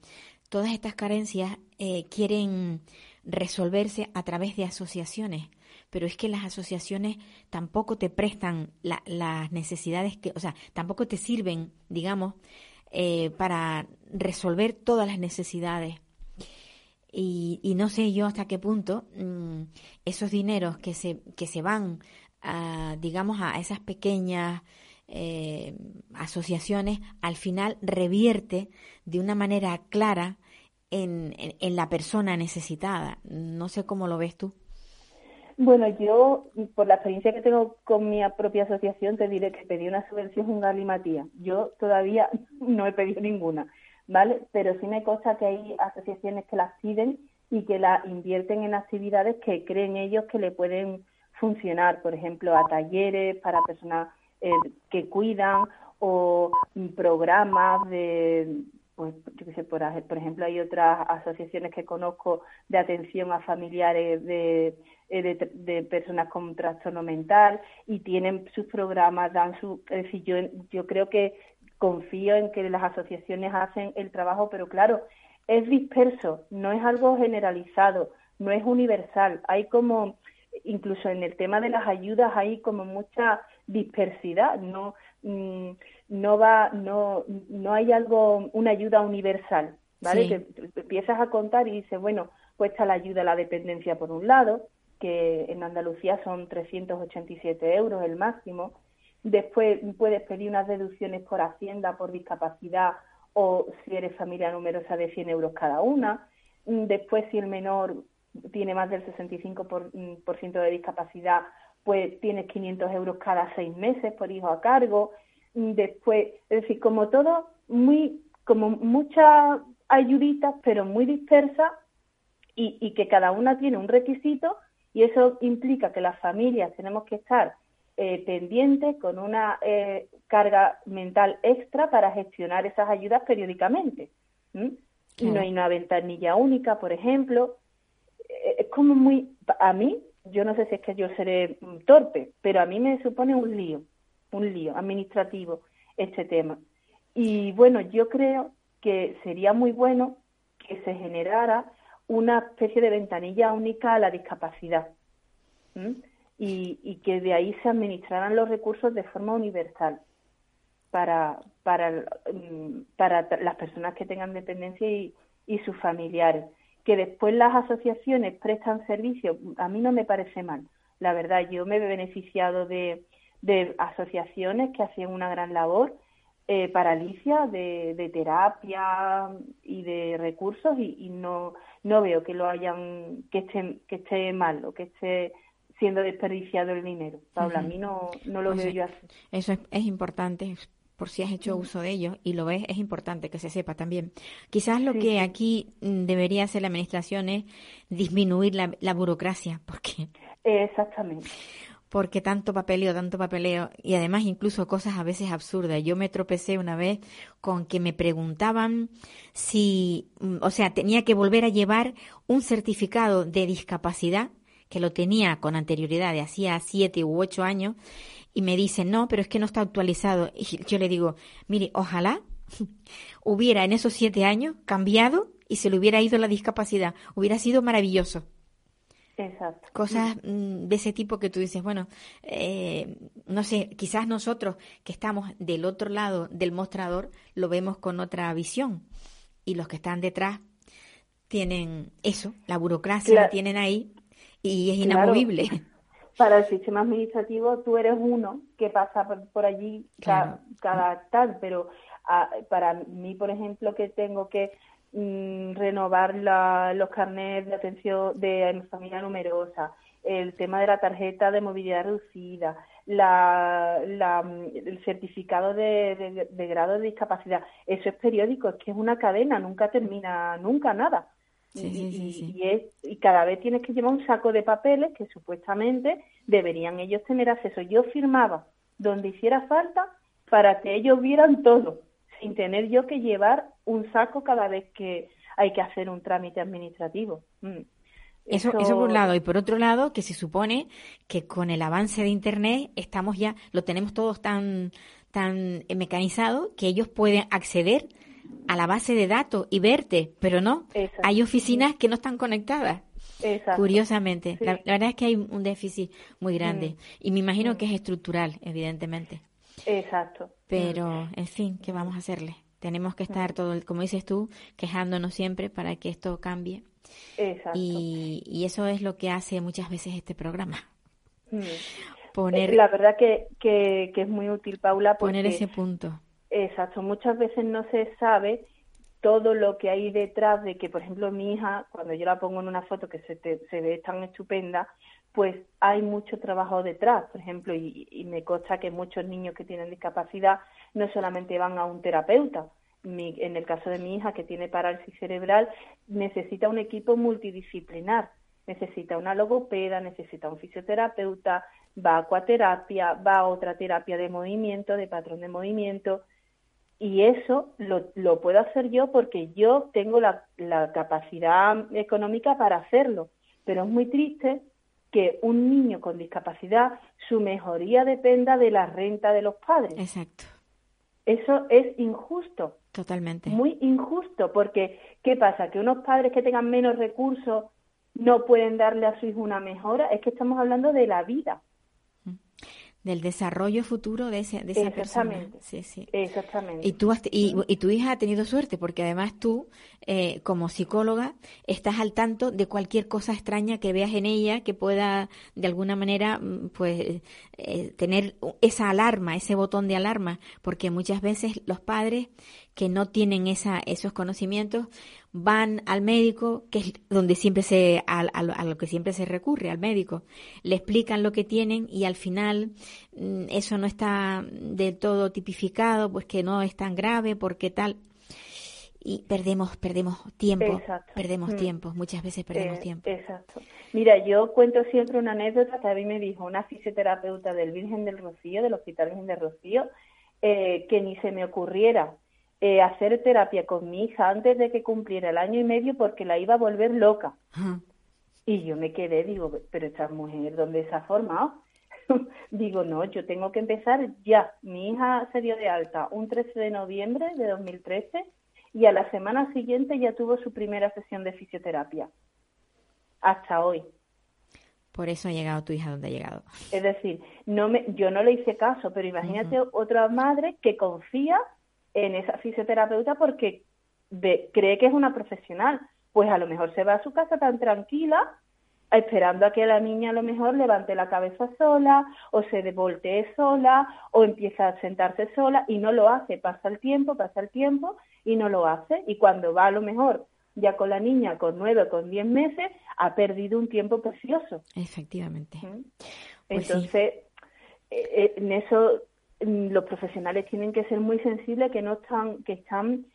todas estas carencias eh, quieren resolverse a través de asociaciones pero es que las asociaciones tampoco te prestan las necesidades que, o sea, tampoco te sirven, digamos, eh, para resolver todas las necesidades. Y, no sé yo hasta qué punto mm, esos dineros que se, que se van, digamos, a esas pequeñas eh, asociaciones, al final revierte de una manera clara en, en, la persona necesitada. No sé cómo lo ves tú. Bueno, yo, por la experiencia que tengo con mi propia asociación, te diré que pedí una subvención un galimatía. Yo todavía (laughs) no he pedido ninguna, ¿vale? Pero sí me consta que hay asociaciones que las piden y que la invierten en actividades que creen ellos que le pueden funcionar, por ejemplo, a talleres para personas eh, que cuidan o programas de, pues, yo qué sé, por, por, ejemplo, hay otras asociaciones que conozco de atención a familiares de, eh, de, personas con trastorno mental y tienen sus programas, dan su, es decir, yo, yo creo que confío en que las asociaciones hacen el trabajo, pero claro, es disperso, no es algo generalizado, no es universal. Hay como, incluso en el tema de las ayudas, hay como mucha dispersidad, no, mm, no va, no, no hay algo, una ayuda universal, ¿vale? Que empiezas a contar y dices, bueno, cuesta la ayuda a la dependencia por un lado, que en Andalucía son 387 euros el máximo. Después puedes pedir unas deducciones por Hacienda por discapacidad o si eres familia numerosa de 100 euros cada una. Después, si el menor tiene más del 65% mm, por, ciento de discapacidad, pues tienes 500 euros cada seis meses por hijo a cargo. Mm, después, es decir, como todo, muy, como muchas ayuditas, pero muy dispersas y, y que cada una tiene un requisito y eso implica que las familias tenemos que estar eh, pendiente con una eh, carga mental extra para gestionar esas ayudas periódicamente. Y no hay una ventanilla única, por ejemplo. Eh, es como muy, a mí, yo no sé si es que yo seré torpe, pero a mí me supone un lío, un lío administrativo este tema. Y bueno, yo creo que sería muy bueno que se generara una especie de ventanilla única a la discapacidad y, que de ahí se administraran los recursos de forma universal para, para, mm, para las personas que tengan dependencia y, y sus familiares. Que después las asociaciones prestan servicios, a mí no me parece mal. La verdad, yo me he beneficiado de, de asociaciones que hacían una gran labor eh, para Alicia de, de, terapia y de recursos y, y, no no veo que lo hayan que esté que esté mal o que esté siendo desperdiciado el dinero. Paula, a mí no, no lo veo yo así. Eso es, importante, por si has hecho uso de ello y lo ves, es importante que se sepa también. Quizás lo que aquí mm, debería hacer la administración es disminuir la, la burocracia, (laughs) porque... Exactamente porque tanto papeleo, tanto papeleo y además incluso cosas a veces absurdas. Yo me tropecé una vez con que me preguntaban si, mm, o sea, tenía que volver a llevar un certificado de discapacidad que lo tenía con anterioridad de hacía siete u ocho años y me dice, no, pero es que no está actualizado. Y yo le digo, mire, ojalá (laughs) hubiera en esos siete años cambiado y se le hubiera ido la discapacidad. Hubiera sido maravilloso. Exacto. Cosas mm, de ese tipo que tú dices, bueno, eh, no sé, quizás nosotros que estamos del otro lado del mostrador lo vemos con otra visión y los que están detrás tienen eso, la burocracia la tienen ahí y es inamovible. (laughs) Para el sistema administrativo tú eres uno que pasa por, allí cada, tal, pero ah, para mí, por ejemplo, que tengo que mm, renovar los carnets de atención de familia numerosa, el tema de la tarjeta de movilidad reducida, la, el certificado de, de, grado de discapacidad. Eso es periódico, es que es una cadena, nunca termina, nunca nada y, es, y cada vez tienes que llevar un saco de papeles que supuestamente deberían ellos tener acceso. Yo firmaba donde hiciera falta para que ellos vieran todo, sin tener yo que llevar un saco cada vez que hay que hacer un trámite administrativo. Mm. Eso, eso, por un lado. Y por otro lado, que se supone que con el avance de Internet estamos ya, lo tenemos todos tan, tan mecanizado que ellos pueden acceder a la base de datos y verte, pero no. Hay oficinas que no están conectadas. Curiosamente. La, verdad es que hay un déficit muy grande. Mm. Y me imagino mm. que es estructural, evidentemente. Exacto. Pero, mm. en fin, ¿qué vamos a hacerle? Tenemos que estar todo, como dices tú, quejándonos siempre para que esto cambie. Exacto. Y, eso es lo que hace muchas veces este programa. Poner, la verdad que, que, es muy útil, Paula. Poner ese punto Exacto, muchas veces no se sabe todo lo que hay detrás de que, por ejemplo, mi hija, cuando yo la pongo en una foto que se, se ve tan estupenda, pues hay mucho trabajo detrás, por ejemplo, y, y, me consta que muchos niños que tienen discapacidad no solamente van a un terapeuta, mi, en el caso de mi hija que tiene parálisis cerebral, necesita un equipo multidisciplinar, necesita una logopeda, necesita un fisioterapeuta, va a acuaterapia, va a otra terapia de movimiento, de patrón de movimiento, y eso lo, lo puedo hacer yo porque yo tengo la, la capacidad económica para hacerlo, pero es muy triste que un niño con discapacidad, su mejoría dependa de la renta de los padres. Exacto. Eso es injusto. Totalmente. Muy injusto, porque ¿qué pasa? Que unos padres que tengan menos recursos no pueden darle a su hijo una mejora. Es que estamos hablando de la vida del desarrollo futuro de, ese, de esa persona. Sí, sí. Exactamente. Y, tú y, y, tu hija ha tenido suerte porque además tú, eh, como psicóloga, estás al tanto de cualquier cosa extraña que veas en ella que pueda, de alguna manera, mm, pues, eh, tener esa alarma, ese botón de alarma, porque muchas veces los padres que no tienen esa, esos conocimientos van al médico, que es donde siempre se, a, a, lo que siempre se recurre, al médico, le explican lo que tienen y al final mm, eso no está del todo tipificado, pues que no es tan grave, porque tal. Y perdemos perdemos tiempo perdemos mm. tiempo muchas veces perdemos eh, tiempo. exacto. Mira yo cuento siempre una anécdota que a mí me dijo una fisioterapeuta del Virgen del Rocío del Hospital Virgen del Rocío eh, que ni se me ocurriera eh, hacer terapia con mi hija antes de que cumpliera el año y medio porque la iba a volver loca. Y yo me quedé, digo, pero esta mujer, ¿dónde se ha formado? (laughs) digo, no, yo tengo que empezar ya. Mi hija se dio de alta un 13 de noviembre de 2013 y a la semana siguiente ya tuvo su primera sesión de fisioterapia. Hasta hoy. Por eso ha llegado tu hija donde ha llegado. Es decir, no me, yo no le hice caso, pero imagínate otra madre que confía en esa fisioterapeuta porque cree que es una profesional. Pues a lo mejor se va a su casa tan tranquila, esperando a que la niña a lo mejor levante la cabeza sola, o se voltee sola, o empieza a sentarse sola, y no lo hace. Pasa el tiempo, pasa el tiempo, y no lo hace. Y cuando va a lo mejor ya con la niña con nueve o con diez meses, ha perdido un tiempo precioso. Efectivamente. Pues Entonces, eh, eh, en eso los profesionales tienen que ser muy sensibles que no están que están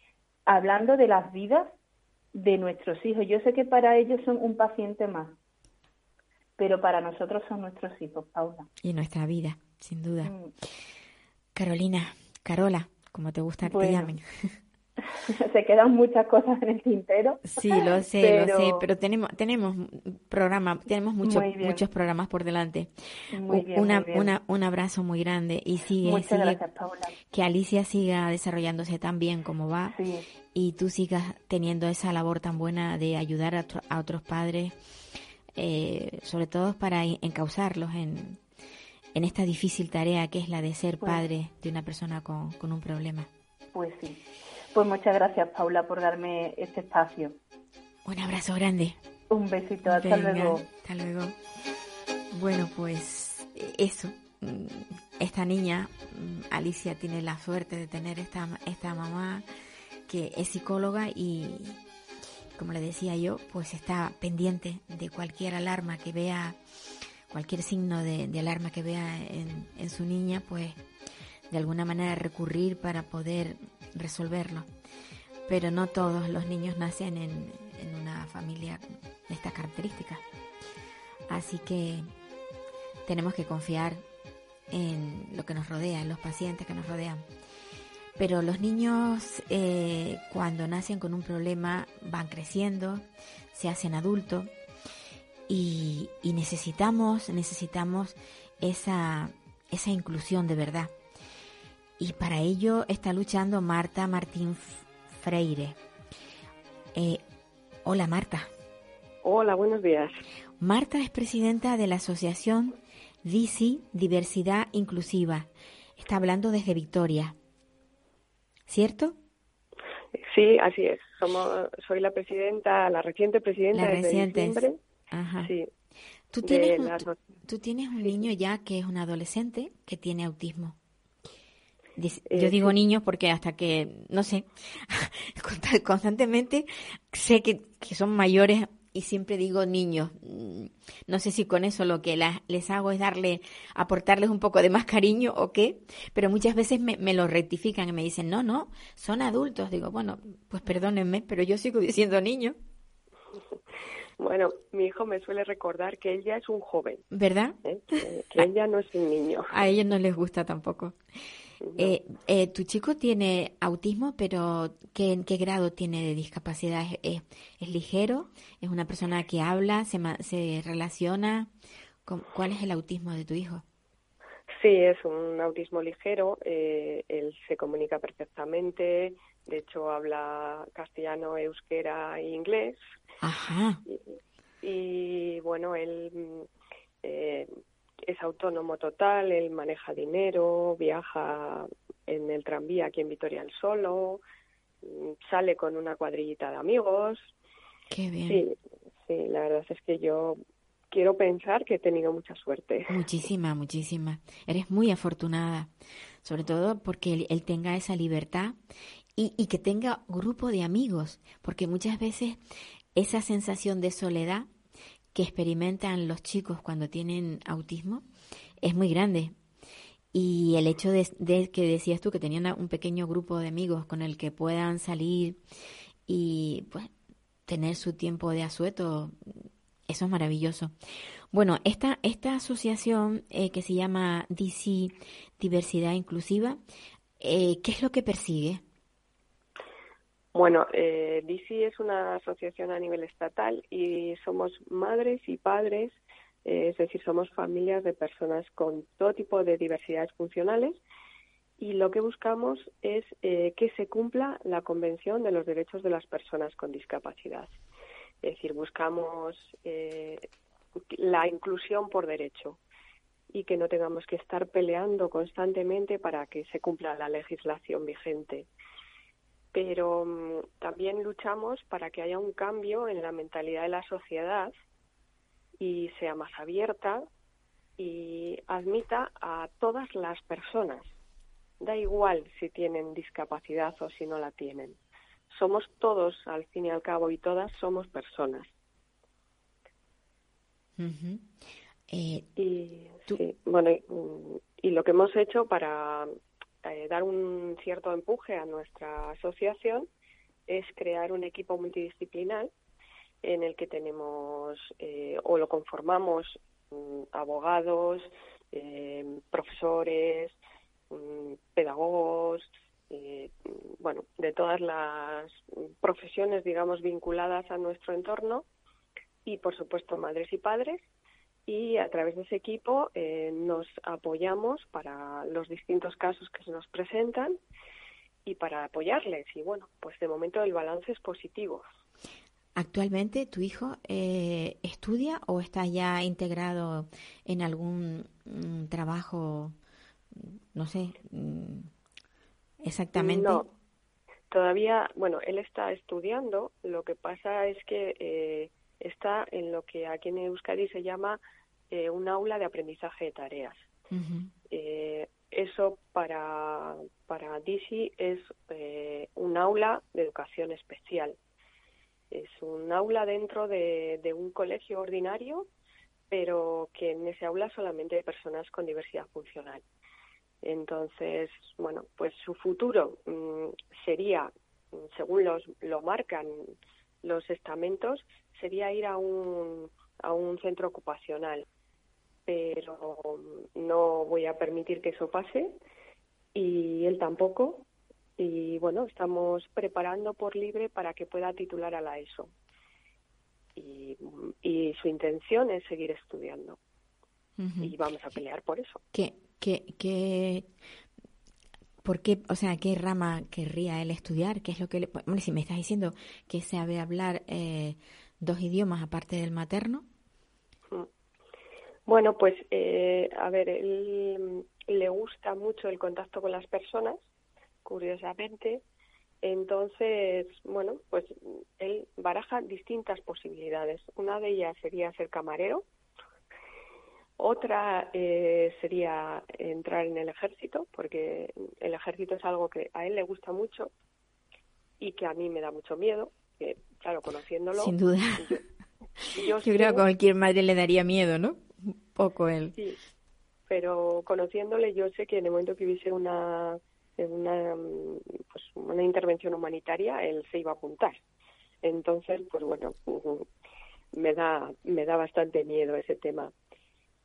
hablando de las vidas de nuestros hijos. Yo sé que para ellos son un paciente más, pero para nosotros son nuestros hijos, Paula. Y nuestra vida, sin duda. Mm. Carolina, Carola, como te gusta que te llamen. (laughs) (laughs) se quedan muchas cosas en el tintero. Sí, lo sé, lo sé, pero tenemos tenemos programa, tenemos muchos muchos programas por delante. una, una, un abrazo muy grande y sigue, que Alicia siga desarrollándose tan bien como va y tú sigas teniendo esa labor tan buena de ayudar a, otros padres, eh, sobre todo para encauzarlos en, en esta difícil tarea que es la de ser pues padre de una persona con, con un problema. Pues sí. Pues muchas gracias, Paula, por darme este espacio. Un abrazo grande. Un besito, hasta luego. Hasta luego. Bueno, pues eso. Esta niña, Alicia, tiene la suerte de tener esta, esta mamá que es psicóloga y, como le decía yo, pues está pendiente de cualquier alarma que vea, cualquier signo de, alarma que vea en, en su niña, pues de alguna manera recurrir para poder resolverlo. Pero no todos los niños nacen en, en una familia de estas características. Así que tenemos que confiar en lo que nos rodea, en los pacientes que nos rodean. Pero los niños eh, cuando nacen con un problema van creciendo, se hacen adultos y, y necesitamos, necesitamos esa, esa inclusión de verdad. Y para ello está luchando Marta Martín Freire. Eh, hola Marta. Hola, buenos días. Marta es presidenta de la asociación DICI Diversidad Inclusiva. Está hablando desde Victoria. ¿Cierto? Sí, así es. Somos, soy la presidenta, la reciente presidenta la reciente. Ajá. Sí. ¿Tú tienes, tú tienes un niño ya que es un adolescente que tiene autismo. Dice- Eh, Yo digo niños porque hasta que, no sé, (laughs) consta- constantemente sé que, que son mayores y siempre digo niños. Mm, No sé si con eso lo que las- les hago es darle, aportarles un poco de más cariño o qué, pero muchas veces me, me lo rectifican y me dicen, no, no, son adultos. Digo, bueno, pues perdónenme, pero yo sigo (laughs) diciendo niño, Bueno, mi hijo me suele recordar que él ya es un joven, ¿verdad? ¿eh? que, que él ya no es un niño. (laughs) A ellos no les gusta tampoco. Eh, eh, tu chico tiene autismo, pero ¿qué, ¿en qué grado tiene de discapacidad? ¿Es, ligero? ¿Es una persona que habla? ¿Se, se relaciona? ¿Con- ¿Cuál es el autismo de tu hijo? Sí, es un autismo ligero. eh, él se comunica perfectamente. De hecho, habla castellano, euskera e inglés. Ajá, Y bueno, él mm, eh, es autónomo total. Él maneja dinero, viaja en el tranvía aquí en Vitoria el solo, mm, sale con una cuadrillita de amigos. qué bien. Sí, sí, la verdad es que yo quiero pensar que he tenido mucha suerte. (laughs) Muchísima, muchísima. Eres muy afortunada, sobre todo porque él, él tenga esa libertad y, y que tenga grupo de amigos, porque muchas veces esa sensación de soledad que experimentan los chicos cuando tienen autismo es muy grande. Y el hecho de, que decías tú que tenían un pequeño grupo de amigos con el que puedan salir y pues tener su tiempo de asueto, eso es maravilloso. Bueno, esta, esta asociación eh, que se llama DC Diversidad Inclusiva, eh, ¿qué es lo que persigue? Bueno, eh, es una asociación a nivel estatal y somos madres y padres, eh, es decir, somos familias de personas con todo tipo de diversidades funcionales y lo que buscamos es eh, que se cumpla la Convención de los Derechos de las Personas con Discapacidad. Es decir, buscamos eh, la inclusión por derecho y que no tengamos que estar peleando constantemente para que se cumpla la legislación vigente pero mm, también luchamos para que haya un cambio en la mentalidad de la sociedad y sea más abierta y admita a todas las personas. Da igual si tienen discapacidad o si no la tienen. Somos todos, al fin y al cabo, y todas somos personas. Eh, Y, Tú- sí, bueno, y, y lo que hemos hecho para eh, dar un cierto empuje a nuestra asociación es crear un equipo multidisciplinar en el que tenemos eh, o lo conformamos mm, abogados, eh, profesores, mm, pedagogos, eh, bueno, de todas las profesiones, digamos, vinculadas a nuestro entorno y, por supuesto, madres y padres y a través de ese equipo eh, nos apoyamos para los distintos casos que se nos presentan y para apoyarles. Y bueno, pues de momento el balance es positivo. ¿Actualmente tu hijo eh, estudia o está ya integrado en algún mm, trabajo, no sé, mm, exactamente? No, todavía, bueno, él está estudiando. Lo que pasa es que eh, está en lo que aquí en Euskadi se llama eh, un aula de aprendizaje de tareas. Eh, eso para, para DC es eh, un aula de educación especial. Es un aula dentro de, de un colegio ordinario, pero que en ese aula solamente hay personas con diversidad funcional. Entonces, bueno, pues su futuro mm, sería, mm, según los, lo marcan los estamentos, sería ir a un, a un centro ocupacional pero no voy a permitir que eso pase y él tampoco. Y bueno, estamos preparando por libre para que pueda titular a la ESO. Y, y su intención es seguir estudiando y vamos a pelear por eso. ¿Qué, qué, qué, por qué, o sea, qué rama querría él estudiar? ¿Qué es lo que le, hombre, si me estás diciendo que sabe hablar eh, dos idiomas aparte del materno? Bueno, pues eh, a ver, él le gusta mucho el contacto con las personas, curiosamente. Entonces, bueno, pues él baraja distintas posibilidades. Una de ellas sería ser camarero, Otra eh, sería entrar en el ejército, porque el ejército es algo que a él le gusta mucho y que a mí me da mucho miedo. Que, claro, conociéndolo. Sin duda. Yo, (laughs) creo que a cualquier madre le daría miedo, ¿no? Un poco él. Sí, pero conociéndole, yo sé que en el momento que hubiese una, una, pues, una intervención humanitaria, él se iba a apuntar. Entonces, pues bueno, (laughs) me da, me da bastante miedo ese tema.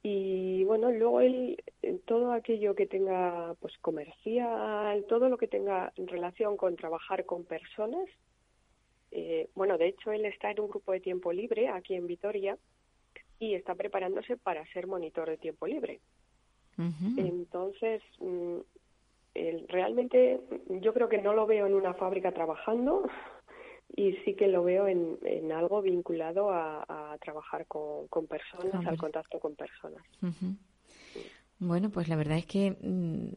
Y bueno, luego él, todo aquello que tenga, pues comercial, todo lo que tenga relación con trabajar con personas, eh, bueno, de hecho él está en un grupo de tiempo libre aquí en Vitoria y está preparándose para ser monitor de tiempo libre. Entonces, mm, realmente yo creo que no lo veo en una fábrica trabajando (laughs) y sí que lo veo en, en algo vinculado a, trabajar con, personas, al contacto con personas. Bueno, pues la verdad es que mm,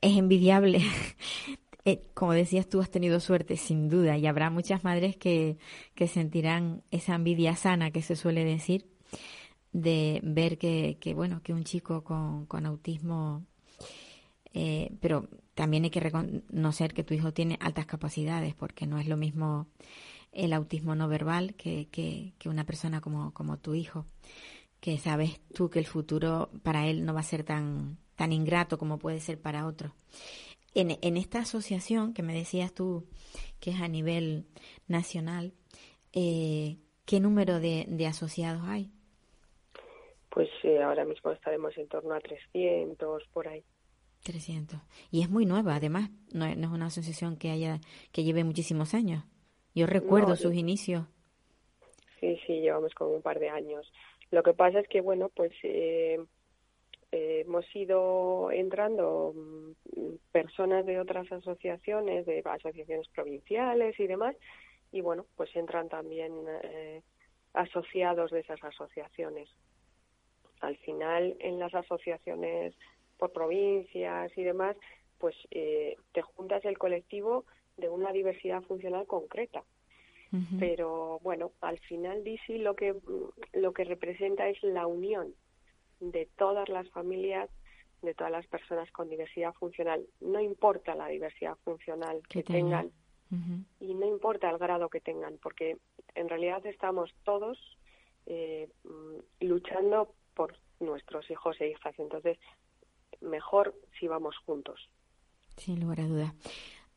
es envidiable. (laughs) (laughs) Eh, como decías, tú has tenido suerte, sin duda, y habrá muchas madres que, que sentirán esa envidia sana que se suele decir de ver que, que bueno, que un chico con, con autismo, eh, pero también hay que reconocer que tu hijo tiene altas capacidades, porque no es lo mismo el autismo no verbal que, que, una persona como, como tu hijo, que sabes tú que el futuro para él no va a ser tan, tan ingrato como puede ser para otro. En, en esta asociación que me decías tú, que es a nivel nacional, eh, ¿qué número de, de asociados hay? Pues eh, ahora mismo estaremos en torno a 300 por ahí. 300. Y es muy nueva, además, no, es una asociación que haya que lleve muchísimos años. Yo recuerdo sus inicios. Sí, sí, llevamos como un par de años. Lo que pasa es que, bueno, pues eh, eh, hemos ido entrando mm, personas de otras asociaciones, de asociaciones provinciales y demás, y bueno, pues entran también eh, asociados de esas asociaciones. Al final, en las asociaciones por provincias y demás, pues eh, te juntas el colectivo de una diversidad funcional concreta. Pero bueno, al final DC lo que lo que representa es la unión de todas las familias, de todas las personas con diversidad funcional. No importa la diversidad funcional que, tengan y no importa el grado que tengan, porque en realidad estamos todos eh, mm, luchando por nuestros hijos e hijas. Entonces, mejor si vamos juntos. Sin lugar a dudas.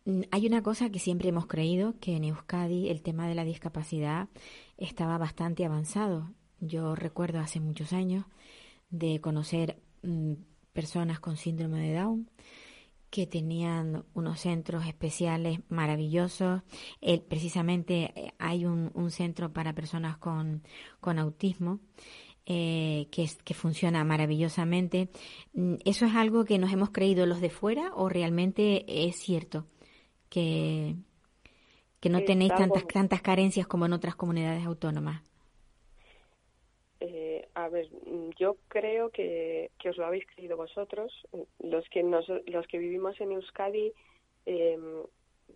Mm, hay una cosa que siempre hemos creído, que en Euskadi el tema de la discapacidad estaba bastante avanzado. Yo recuerdo hace muchos años de conocer mm, personas con síndrome de Down que tenían unos centros especiales maravillosos. precisamente eh, hay un, un, centro para personas con, con autismo eh, que, que funciona maravillosamente. Mm, ¿Eso es algo que nos hemos creído los de fuera o realmente es cierto que, que no tenéis tantas, tantas carencias como en otras comunidades autónomas? A ver, yo creo que, que, os lo habéis creído vosotros. Los que, los que vivimos en Euskadi em,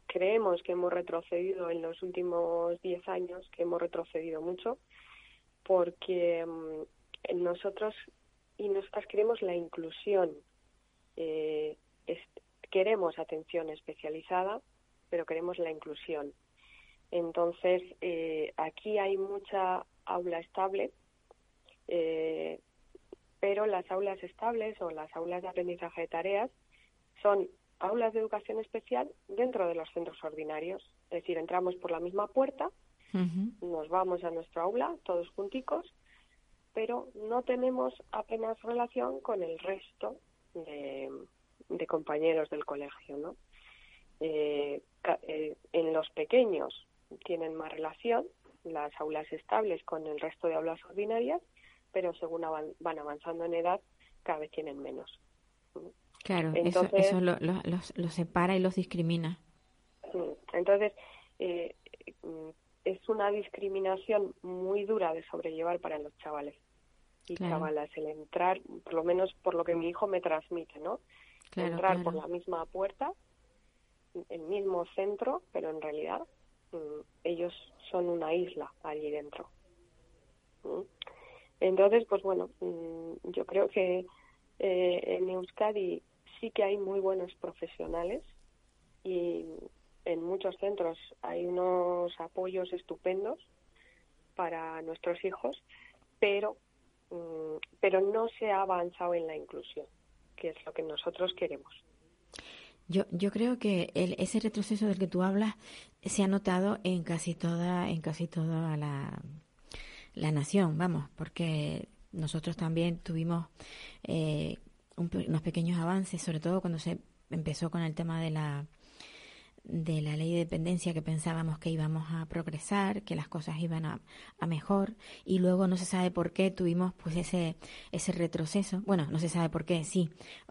creemos que hemos retrocedido en los últimos 10 años, que hemos retrocedido mucho porque mm, nosotros y nosotras queremos la inclusión, eh, queremos atención especializada, pero queremos la inclusión. Entonces, eh, aquí hay mucha aula estable, eh, pero las aulas estables o las aulas de aprendizaje de tareas son aulas de educación especial dentro de los centros ordinarios. Es decir, entramos por la misma puerta, nos vamos a nuestra aula todos junticos, pero no tenemos apenas relación con el resto de, compañeros del colegio, ¿no? Eh, eh, en los pequeños tienen más relación las aulas estables con el resto de aulas ordinarias, pero según van avanzando en edad, cada vez tienen menos. Claro, eso, eso los, separa y los discrimina. Entonces, eh, es una discriminación muy dura de sobrellevar para los chavales y chavalas el entrar, por lo menos por lo que mi hijo me transmite, ¿no? entrar por la misma puerta, el mismo centro, pero en realidad mm, ellos son una isla allí dentro. Entonces, pues bueno, mm, yo creo que eh, en Euskadi sí que hay muy buenos profesionales y en muchos centros hay unos apoyos estupendos para nuestros hijos, pero mm, pero no se ha avanzado en la inclusión, que es lo que nosotros queremos. Yo, yo creo que el, ese retroceso del que tú hablas se ha notado en casi toda en casi toda la, la nación, vamos, porque nosotros también tuvimos eh, unos pequeños avances, sobre todo cuando se empezó con el tema de la de la ley de dependencia que pensábamos que íbamos a progresar, que las cosas iban a, mejor y luego no se sabe por qué tuvimos pues ese ese retroceso. Bueno, no se sabe por qué, sí.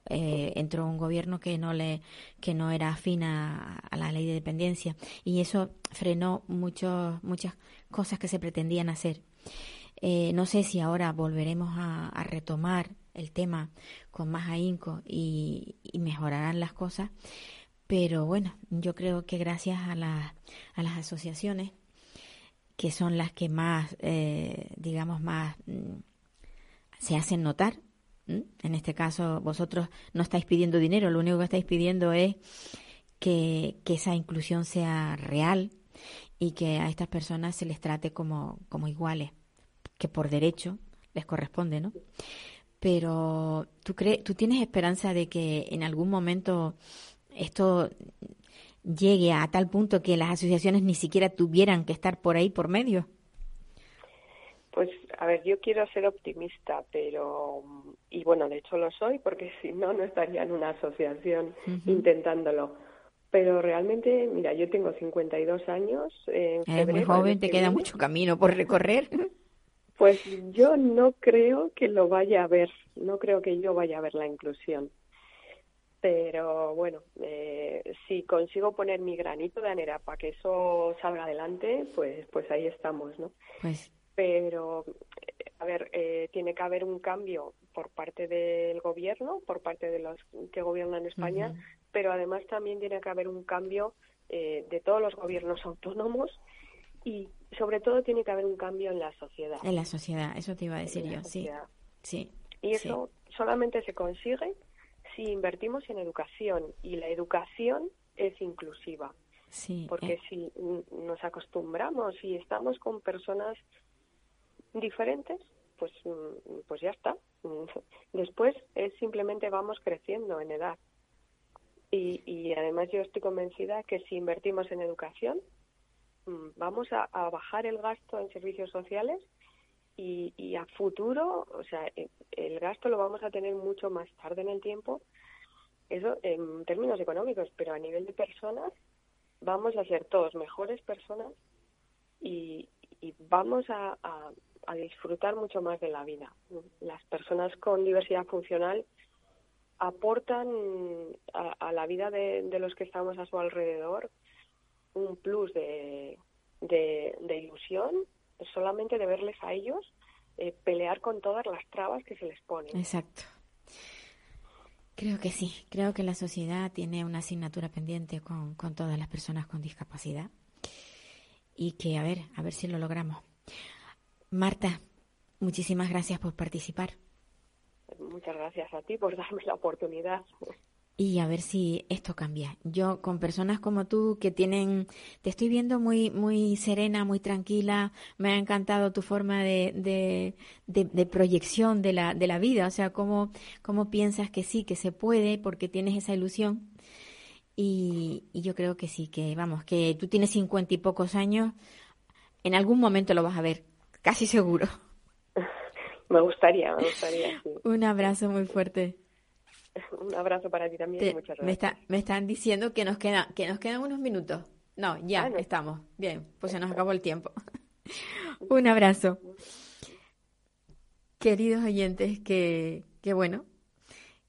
Eh, entró un gobierno que no le que no era afín a, la ley de dependencia y eso frenó muchos muchas cosas que se pretendían hacer. Eh, no sé si ahora volveremos a, retomar el tema con más ahínco y, mejorarán las cosas pero bueno, yo creo que gracias a, a las asociaciones, que son las que más, eh, digamos, más mm, se hacen notar, en este caso vosotros no estáis pidiendo dinero, lo único que estáis pidiendo es que esa inclusión sea real y que a estas personas se les trate como, como iguales, que por derecho les corresponde, ¿no? Pero ¿tú, crees, ¿tú tienes esperanza de que en algún momento esto llegue a tal punto que las asociaciones ni siquiera tuvieran que estar por ahí por medio? Pues, a ver, yo quiero ser optimista, pero, y bueno, de hecho lo soy, porque (laughs) si no, no estaría en una asociación intentándolo. Pero realmente, mira, yo tengo 52 años. En Eres muy joven, te queda mucho camino por recorrer. (laughs) Pues yo no creo que lo vaya a ver, no creo que yo vaya a ver la inclusión pero bueno, eh, si consigo poner mi granito de anera para que eso salga adelante, pues, pues ahí estamos, ¿no? Pues... Pero, a ver, eh, tiene que haber un cambio por parte del gobierno, por parte de los que gobiernan España, pero además también tiene que haber un cambio eh, de todos los gobiernos (laughs) autónomos y sobre todo tiene que haber un cambio en la sociedad. En la sociedad, eso te iba a decir yo, sí. sí. Y eso solamente se consigue si invertimos en educación y la educación es inclusiva. Sí, porque eh. si nos acostumbramos y estamos con personas diferentes, pues, mm, pues ya está. (laughs) Después es simplemente vamos creciendo en edad. Y, y además yo estoy convencida que si invertimos en educación, mm, vamos a, bajar el gasto en servicios sociales y, y a futuro, o sea, eh, el gasto lo vamos a tener mucho más tarde en el tiempo. Eso en términos económicos, pero a nivel de personas vamos a ser todos mejores personas y, y vamos a, disfrutar mucho más de la vida. Las personas con diversidad funcional aportan a, la vida de, los que estamos a su alrededor un plus de, ilusión solamente de verles a ellos eh, pelear con todas las trabas que se les ponen. Exacto. Creo que sí, creo que la sociedad tiene una asignatura pendiente con todas las personas con discapacidad y que a ver, a ver si lo logramos. Marta, muchísimas gracias por participar. Muchas gracias a ti por darme la oportunidad y a ver si esto cambia. Yo con personas como tú que tienen, te estoy viendo muy, muy serena, muy tranquila, me ha encantado tu forma de, de, de, proyección de la, de la vida, o sea, cómo, cómo piensas que sí, que se puede porque tienes esa ilusión. Y, y yo creo que sí, que vamos, que tú tienes cincuenta y pocos años, en algún momento lo vas a ver, casi seguro. (laughs) Me gustaría, me gustaría. Un abrazo muy fuerte. (laughs) Un abrazo para ti también. muchas gracias. Me, están diciendo que nos, queda, que nos quedan unos minutos. No, ya estamos. Bien, pues se nos acabó el tiempo. (laughs) Un abrazo. Queridos oyentes, que, que bueno,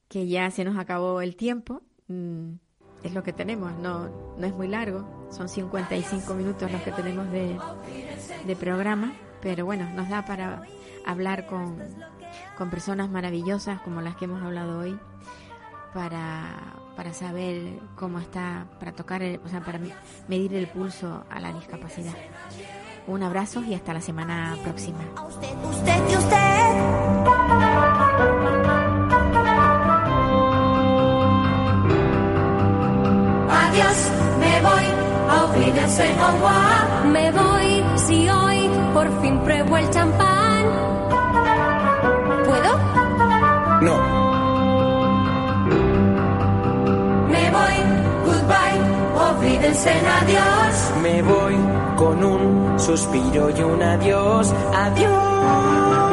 que ya se nos acabó el tiempo. Mm, es lo que tenemos, no, no es muy largo. Son 55 minutos los que tenemos de, de programa, pero bueno, nos da para hablar con, con personas maravillosas como las que hemos hablado hoy para, para saber cómo está, para tocar, o sea, para medir el pulso a la discapacidad. Un abrazo y hasta la semana próxima. Me voy si hoy por fin pruebo el champán. ¿Puedo? No. Me voy, goodbye, olvídense en adiós. Me voy con un suspiro y un adiós, adiós.